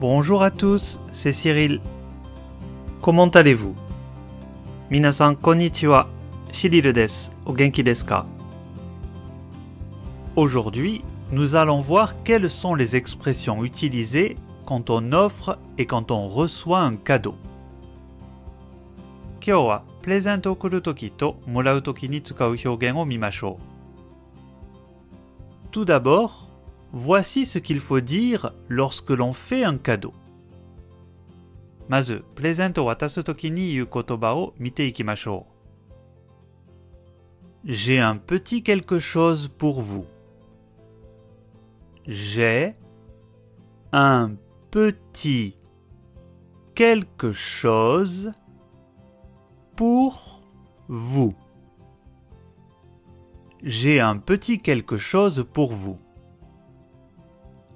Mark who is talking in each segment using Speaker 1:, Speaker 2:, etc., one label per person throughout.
Speaker 1: Bonjour à tous, c'est Cyril. Comment allez-vous? Minasan konnichiwa, Cyril des, au ka? Aujourd'hui, nous allons voir quelles sont les expressions utilisées quand on offre et quand on reçoit un cadeau. Kyo wa présente toki to morau tsukau hyogen o mimashou. Tout d'abord, voici ce qu'il faut dire lorsque l'on fait un cadeau. まず、プレゼントを渡すときに言う言葉を見ていきましょう。J'ai un petit quelque chose pour vous. J'ai un petit quelque chose pour vous. J'ai un petit quelque chose pour vous.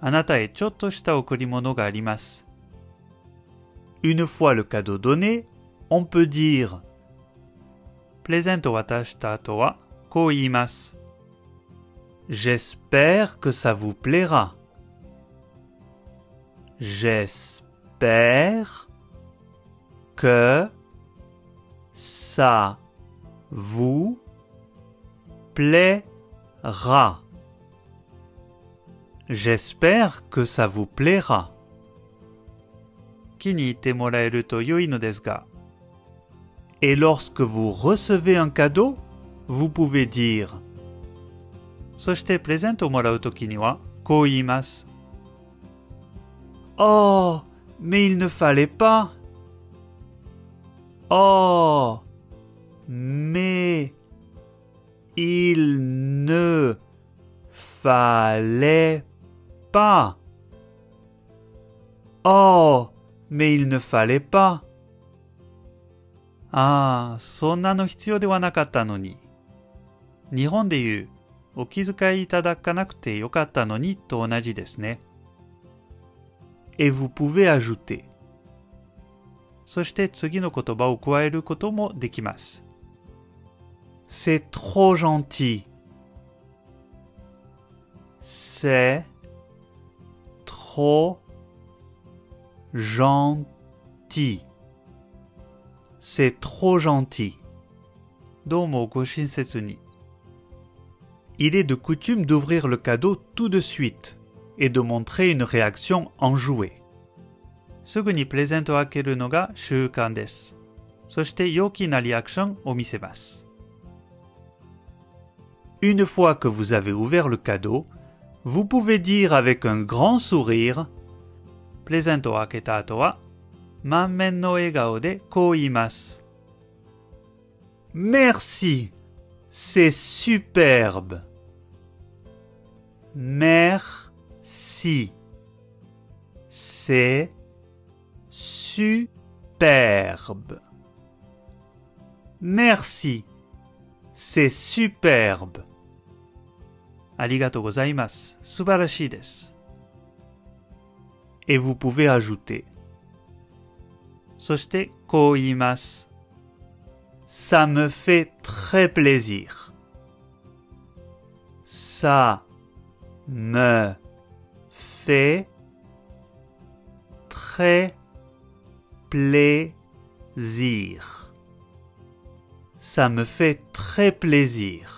Speaker 1: あなたへちょっとした贈り物があります。Une fois le cadeau donné, on peut dire プレゼントを渡した後はこう言います。J'espère que ça vous plaira. J'espère que ça vous plaira. J'espère que ça vous plaira. 気に入ってもらえると良いのですが。Et lorsque vous recevez un cadeau, vous pouvez dire そしてプレゼントをもらうときにはこう言います。Oh, mais il ne fallait pas. Oh, mais il ne fallait pas. Oh, mais il ne fallait pas. ああ、そんなの必要ではなかったのに。日本で言う、お気遣いいただかなくてよかったのにと同じですね。Et vous pouvez ajouter. そして次の言葉を加えることもできます。C'est trop gentil. C'est trop gentil. C'est trop gentil. Il est de coutume d'ouvrir le cadeau tout de suite et de montrer une réaction enjouée. Une fois que vous avez ouvert le cadeau, vous pouvez dire avec un grand sourire Plaisanto aketatoa, mamen no egao de. Merci, c'est superbe. Merci, c'est superbe. Merci, c'est superbe. ありがとうございます。素晴らしいです。Et vous pouvez ajouter そしてこう言います。Ça me fait très plaisir. Ça me fait très plaisir. Ça me fait très plaisir.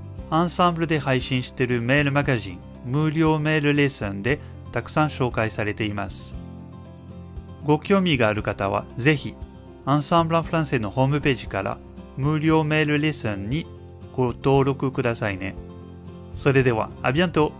Speaker 1: アンサンブルで配信しているメールマガジン無料メールレッスンでたくさん紹介されています。ご興味がある方はぜひ、アンサンブルフランセのホームページから無料メールレッスンにご登録くださいね。それでは、アビアント